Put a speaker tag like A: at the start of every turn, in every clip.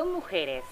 A: Son mujeres,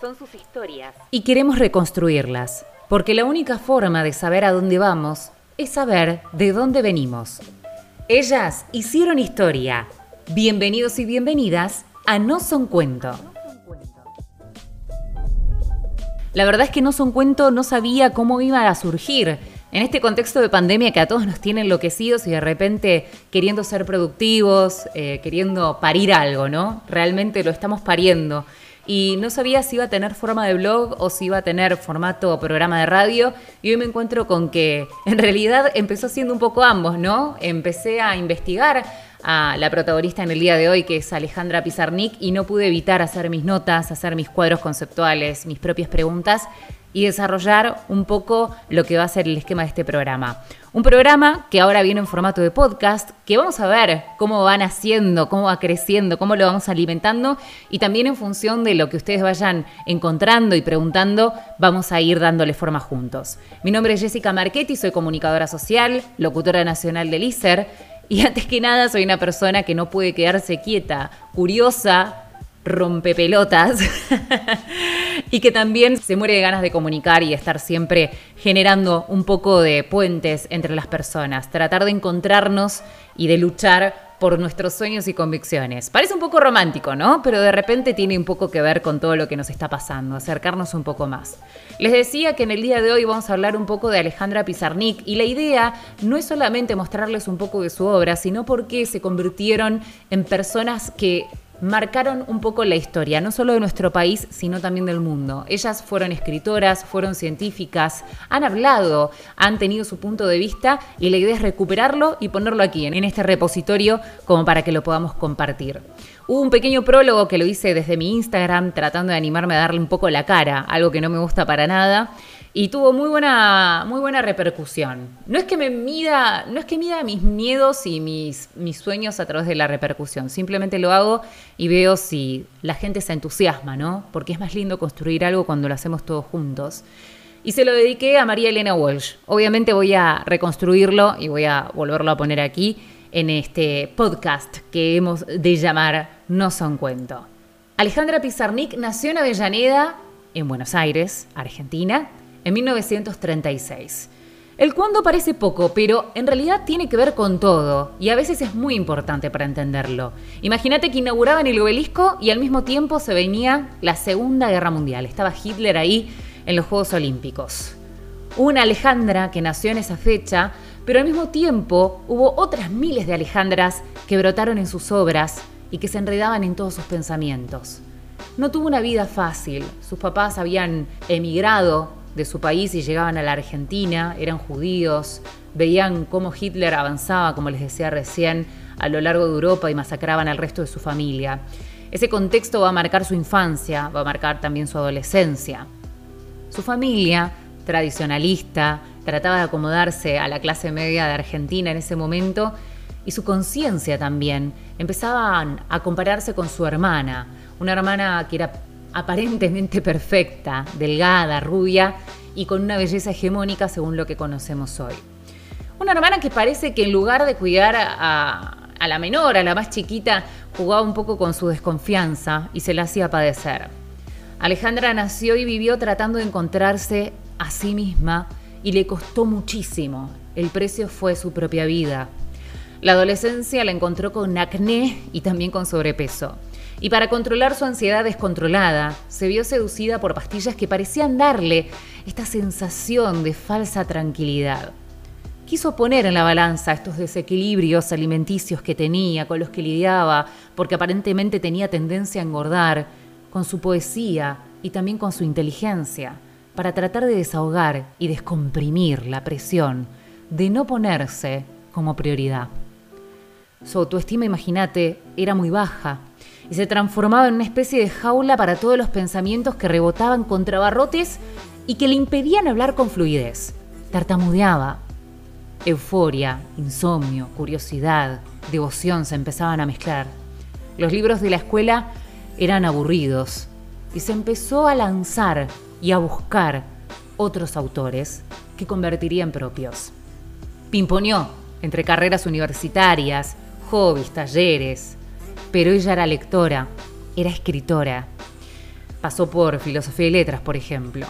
A: son sus historias.
B: Y queremos reconstruirlas, porque la única forma de saber a dónde vamos es saber de dónde venimos. Ellas hicieron historia. Bienvenidos y bienvenidas a No Son Cuento. La verdad es que No Son Cuento no sabía cómo iba a surgir en este contexto de pandemia que a todos nos tiene enloquecidos y de repente queriendo ser productivos, eh, queriendo parir algo, ¿no? Realmente lo estamos pariendo. Y no sabía si iba a tener forma de blog o si iba a tener formato programa de radio. Y hoy me encuentro con que en realidad empezó siendo un poco ambos, ¿no? Empecé a investigar a la protagonista en el día de hoy, que es Alejandra Pizarnik, y no pude evitar hacer mis notas, hacer mis cuadros conceptuales, mis propias preguntas y desarrollar un poco lo que va a ser el esquema de este programa. Un programa que ahora viene en formato de podcast, que vamos a ver cómo van haciendo, cómo va creciendo, cómo lo vamos alimentando y también en función de lo que ustedes vayan encontrando y preguntando, vamos a ir dándole forma juntos. Mi nombre es Jessica Marchetti, soy comunicadora social, locutora nacional del ICER y antes que nada soy una persona que no puede quedarse quieta, curiosa, rompepelotas y que también se muere de ganas de comunicar y estar siempre generando un poco de puentes entre las personas, tratar de encontrarnos y de luchar por nuestros sueños y convicciones. Parece un poco romántico, ¿no? Pero de repente tiene un poco que ver con todo lo que nos está pasando, acercarnos un poco más. Les decía que en el día de hoy vamos a hablar un poco de Alejandra Pizarnik y la idea no es solamente mostrarles un poco de su obra, sino porque se convirtieron en personas que marcaron un poco la historia, no solo de nuestro país, sino también del mundo. Ellas fueron escritoras, fueron científicas, han hablado, han tenido su punto de vista y la idea es recuperarlo y ponerlo aquí, en este repositorio, como para que lo podamos compartir. Hubo un pequeño prólogo que lo hice desde mi Instagram, tratando de animarme a darle un poco la cara, algo que no me gusta para nada y tuvo muy buena, muy buena repercusión. No es que me mida, no es que mida mis miedos y mis, mis sueños a través de la repercusión, simplemente lo hago y veo si la gente se entusiasma, ¿no? Porque es más lindo construir algo cuando lo hacemos todos juntos. Y se lo dediqué a María Elena Walsh. Obviamente voy a reconstruirlo y voy a volverlo a poner aquí en este podcast que hemos de llamar No son cuento. Alejandra Pizarnik nació en Avellaneda, en Buenos Aires, Argentina, en 1936. El cuándo parece poco, pero en realidad tiene que ver con todo, y a veces es muy importante para entenderlo. Imagínate que inauguraban el obelisco y al mismo tiempo se venía la Segunda Guerra Mundial. Estaba Hitler ahí en los Juegos Olímpicos. Una Alejandra que nació en esa fecha, pero al mismo tiempo hubo otras miles de Alejandras que brotaron en sus obras y que se enredaban en todos sus pensamientos. No tuvo una vida fácil, sus papás habían emigrado de su país y llegaban a la Argentina, eran judíos, veían cómo Hitler avanzaba, como les decía recién, a lo largo de Europa y masacraban al resto de su familia. Ese contexto va a marcar su infancia, va a marcar también su adolescencia. Su familia, tradicionalista, trataba de acomodarse a la clase media de Argentina en ese momento y su conciencia también empezaban a compararse con su hermana, una hermana que era aparentemente perfecta, delgada, rubia y con una belleza hegemónica según lo que conocemos hoy. Una hermana que parece que en lugar de cuidar a, la menor, a la más chiquita, jugaba un poco con su desconfianza y se la hacía padecer. Alejandra nació y vivió tratando de encontrarse a sí misma y le costó muchísimo. El precio fue su propia vida. La adolescencia la encontró con acné y también con sobrepeso y para controlar su ansiedad descontrolada, se vio seducida por pastillas que parecían darle esta sensación de falsa tranquilidad. Quiso poner en la balanza estos desequilibrios alimenticios que tenía, con los que lidiaba, porque aparentemente tenía tendencia a engordar, con su poesía y también con su inteligencia, para tratar de desahogar y descomprimir la presión de no ponerse como prioridad. Su autoestima, imagínate, era muy baja y se transformaba en una especie de jaula para todos los pensamientos que rebotaban contra barrotes y que le impedían hablar con fluidez. Tartamudeaba. Euforia, insomnio, curiosidad, devoción se empezaban a mezclar. Los libros de la escuela eran aburridos y se empezó a lanzar y a buscar otros autores que convertirían propios. Pimponeó entre carreras universitarias, hobbies, talleres, pero ella era lectora, era escritora. pasó por filosofía y letras, por ejemplo.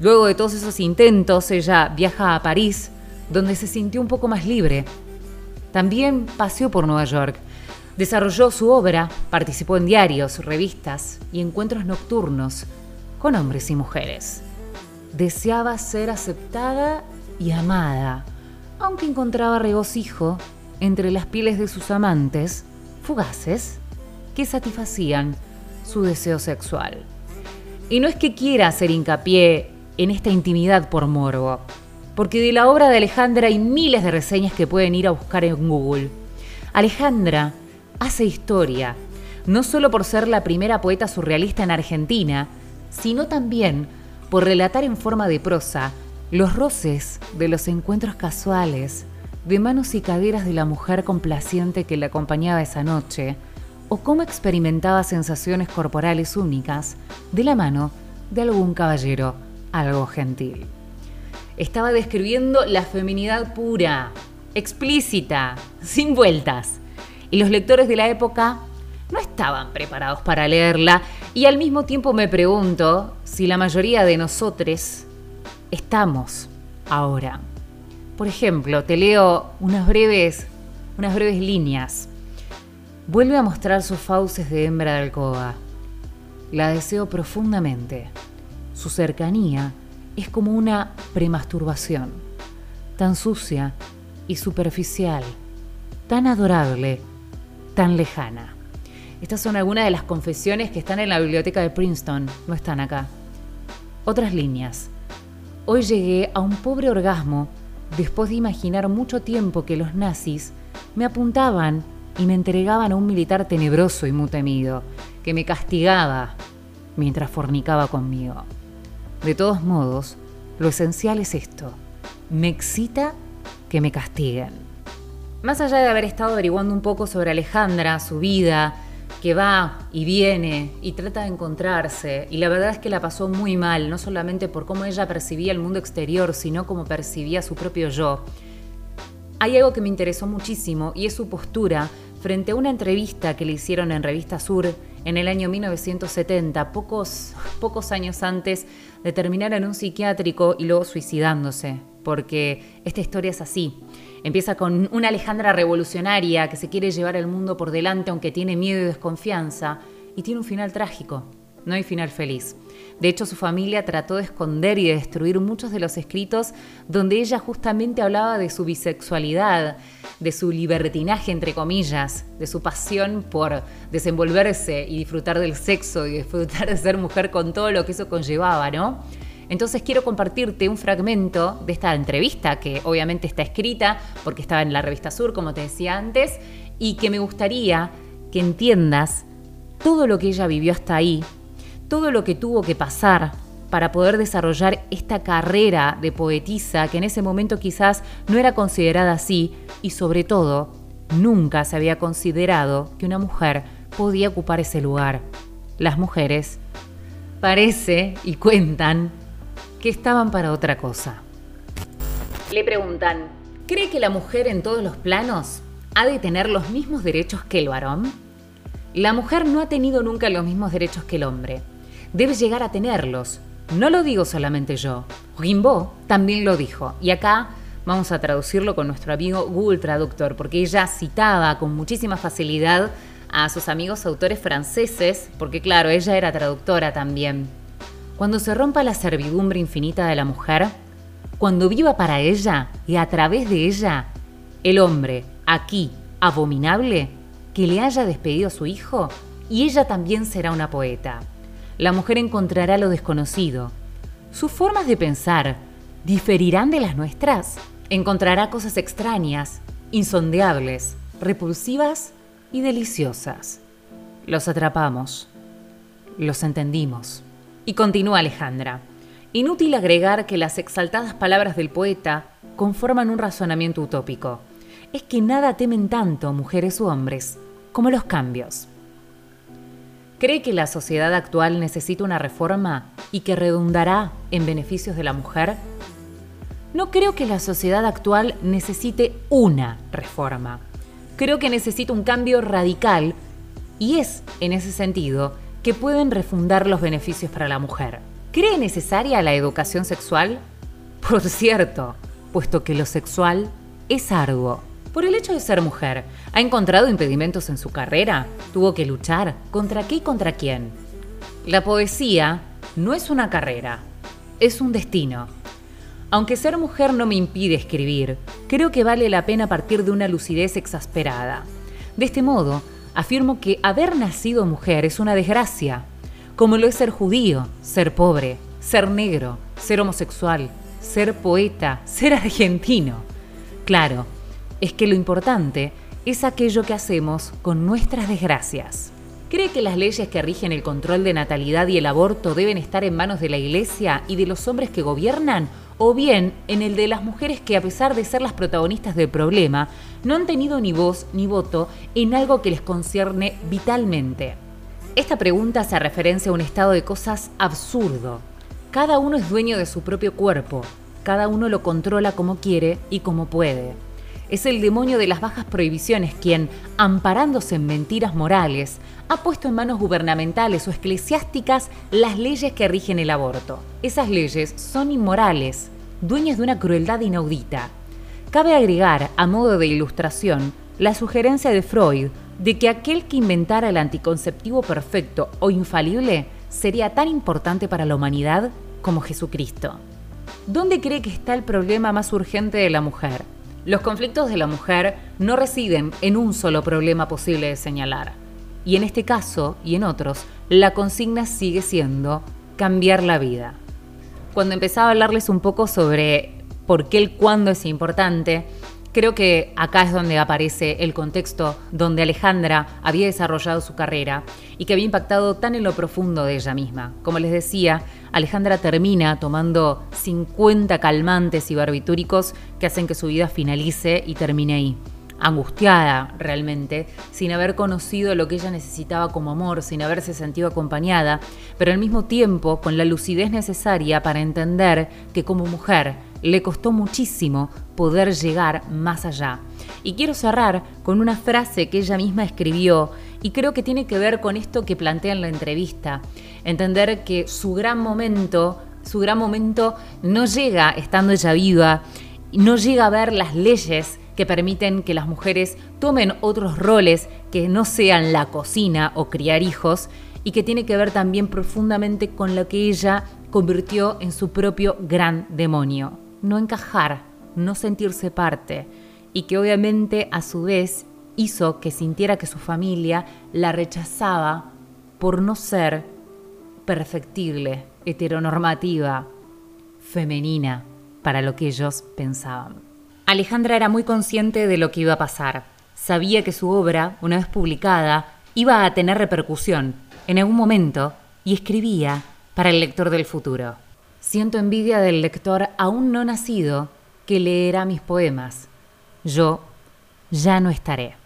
B: Luego de todos esos intentos, ella viaja a París, donde se sintió un poco más libre. También paseó por Nueva York. Desarrolló su obra, participó en diarios, revistas y encuentros nocturnos con hombres y mujeres. Deseaba ser aceptada y amada, aunque encontraba regocijo entre las pieles de sus amantes, fugaces, que satisfacían su deseo sexual. Y no es que quiera hacer hincapié en esta intimidad por morbo, porque de la obra de Alejandra hay miles de reseñas que pueden ir a buscar en Google. Alejandra hace historia, no solo por ser la primera poeta surrealista en Argentina, sino también por relatar en forma de prosa los roces de los encuentros casuales, de manos y caderas de la mujer complaciente que le acompañaba esa noche, o cómo experimentaba sensaciones corporales únicas de la mano de algún caballero algo gentil. Estaba describiendo la feminidad pura, explícita, sin vueltas. Y los lectores de la época no estaban preparados para leerla y al mismo tiempo me pregunto si la mayoría de nosotros estamos ahora. Por ejemplo, te leo unas breves, unas breves líneas Vuelve a mostrar sus fauces de hembra de alcoba. La deseo profundamente. Su cercanía es como una premasturbación, tan sucia y superficial, tan adorable, tan lejana. Estas son algunas de las confesiones que están en la biblioteca de Princeton, no están acá. Otras líneas. Hoy llegué a un pobre orgasmo después de imaginar mucho tiempo que los nazis me apuntaban y me entregaban a un militar tenebroso y muy temido, que me castigaba mientras fornicaba conmigo. De todos modos, lo esencial es esto. Me excita que me castiguen. Más allá de haber estado averiguando un poco sobre Alejandra, su vida, que va y viene y trata de encontrarse, y la verdad es que la pasó muy mal, no solamente por cómo ella percibía el mundo exterior, sino cómo percibía su propio yo. Hay algo que me interesó muchísimo y es su postura frente a una entrevista que le hicieron en Revista Sur en el año 1970, pocos, pocos años antes de terminar en un psiquiátrico y luego suicidándose, porque esta historia es así. Empieza con una Alejandra revolucionaria que se quiere llevar el mundo por delante aunque tiene miedo y desconfianza, y tiene un final trágico, no hay final feliz. De hecho, su familia trató de esconder y de destruir muchos de los escritos donde ella justamente hablaba de su bisexualidad, de su libertinaje, entre comillas, de su pasión por desenvolverse y disfrutar del sexo y disfrutar de ser mujer con todo lo que eso conllevaba, ¿no? Entonces quiero compartirte un fragmento de esta entrevista que obviamente está escrita porque estaba en la revista Sur, como te decía antes, y que me gustaría que entiendas todo lo que ella vivió hasta ahí todo lo que tuvo que pasar para poder desarrollar esta carrera de poetisa que en ese momento quizás no era considerada así y sobre todo nunca se había considerado que una mujer podía ocupar ese lugar. Las mujeres parece y cuentan que estaban para otra cosa. Le preguntan, ¿cree que la mujer en todos los planos ha de tener los mismos derechos que el varón? La mujer no ha tenido nunca los mismos derechos que el hombre debes llegar a tenerlos. No lo digo solamente yo. Rimbaud también lo dijo. Y acá vamos a traducirlo con nuestro amigo Google Traductor, porque ella citaba con muchísima facilidad a sus amigos autores franceses, porque claro, ella era traductora también. Cuando se rompa la servidumbre infinita de la mujer, cuando viva para ella y a través de ella, el hombre, aquí, abominable, que le haya despedido a su hijo, y ella también será una poeta la mujer encontrará lo desconocido. Sus formas de pensar diferirán de las nuestras. Encontrará cosas extrañas, insondeables, repulsivas y deliciosas. Los atrapamos. Los entendimos. Y continúa Alejandra. Inútil agregar que las exaltadas palabras del poeta conforman un razonamiento utópico. Es que nada temen tanto mujeres u hombres como los cambios. ¿Cree que la sociedad actual necesita una reforma y que redundará en beneficios de la mujer? No creo que la sociedad actual necesite una reforma. Creo que necesita un cambio radical y es, en ese sentido, que pueden refundar los beneficios para la mujer. ¿Cree necesaria la educación sexual? Por cierto, puesto que lo sexual es arduo. Por el hecho de ser mujer, ¿ha encontrado impedimentos en su carrera? ¿Tuvo que luchar? ¿Contra qué y contra quién? La poesía no es una carrera, es un destino. Aunque ser mujer no me impide escribir, creo que vale la pena partir de una lucidez exasperada. De este modo, afirmo que haber nacido mujer es una desgracia, como lo es ser judío, ser pobre, ser negro, ser homosexual, ser poeta, ser argentino. Claro, es que lo importante es aquello que hacemos con nuestras desgracias. ¿Cree que las leyes que rigen el control de natalidad y el aborto deben estar en manos de la Iglesia y de los hombres que gobiernan? ¿O bien en el de las mujeres que, a pesar de ser las protagonistas del problema, no han tenido ni voz ni voto en algo que les concierne vitalmente? Esta pregunta hace referencia a un estado de cosas absurdo. Cada uno es dueño de su propio cuerpo, cada uno lo controla como quiere y como puede. Es el demonio de las bajas prohibiciones quien, amparándose en mentiras morales, ha puesto en manos gubernamentales o eclesiásticas las leyes que rigen el aborto. Esas leyes son inmorales, dueñas de una crueldad inaudita. Cabe agregar, a modo de ilustración, la sugerencia de Freud de que aquel que inventara el anticonceptivo perfecto o infalible sería tan importante para la humanidad como Jesucristo. ¿Dónde cree que está el problema más urgente de la mujer? Los conflictos de la mujer no residen en un solo problema posible de señalar. Y en este caso y en otros, la consigna sigue siendo cambiar la vida. Cuando empezaba a hablarles un poco sobre por qué el cuándo es importante, Creo que acá es donde aparece el contexto donde Alejandra había desarrollado su carrera y que había impactado tan en lo profundo de ella misma. Como les decía, Alejandra termina tomando 50 calmantes y barbitúricos que hacen que su vida finalice y termine ahí angustiada realmente, sin haber conocido lo que ella necesitaba como amor, sin haberse sentido acompañada, pero al mismo tiempo con la lucidez necesaria para entender que como mujer le costó muchísimo poder llegar más allá. Y quiero cerrar con una frase que ella misma escribió y creo que tiene que ver con esto que plantea en la entrevista. Entender que su gran momento, su gran momento no llega estando ella viva, no llega a ver las leyes que permiten que las mujeres tomen otros roles que no sean la cocina o criar hijos y que tiene que ver también profundamente con lo que ella convirtió en su propio gran demonio no encajar, no sentirse parte, y que obviamente a su vez hizo que sintiera que su familia la rechazaba por no ser perfectible, heteronormativa, femenina, para lo que ellos pensaban. Alejandra era muy consciente de lo que iba a pasar. Sabía que su obra, una vez publicada, iba a tener repercusión en algún momento y escribía para el lector del futuro. Siento envidia del lector aún no nacido que leerá mis poemas. Yo ya no estaré.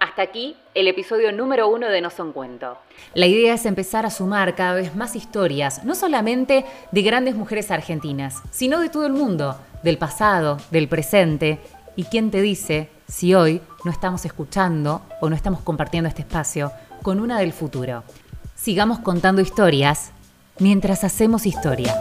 B: Hasta aquí el episodio número uno de No Son Cuento. La idea es empezar a sumar cada vez más historias, no solamente de grandes mujeres argentinas, sino de todo el mundo, del pasado, del presente. ¿Y quién te dice si hoy no estamos escuchando o no estamos compartiendo este espacio con una del futuro? Sigamos contando historias mientras hacemos historia.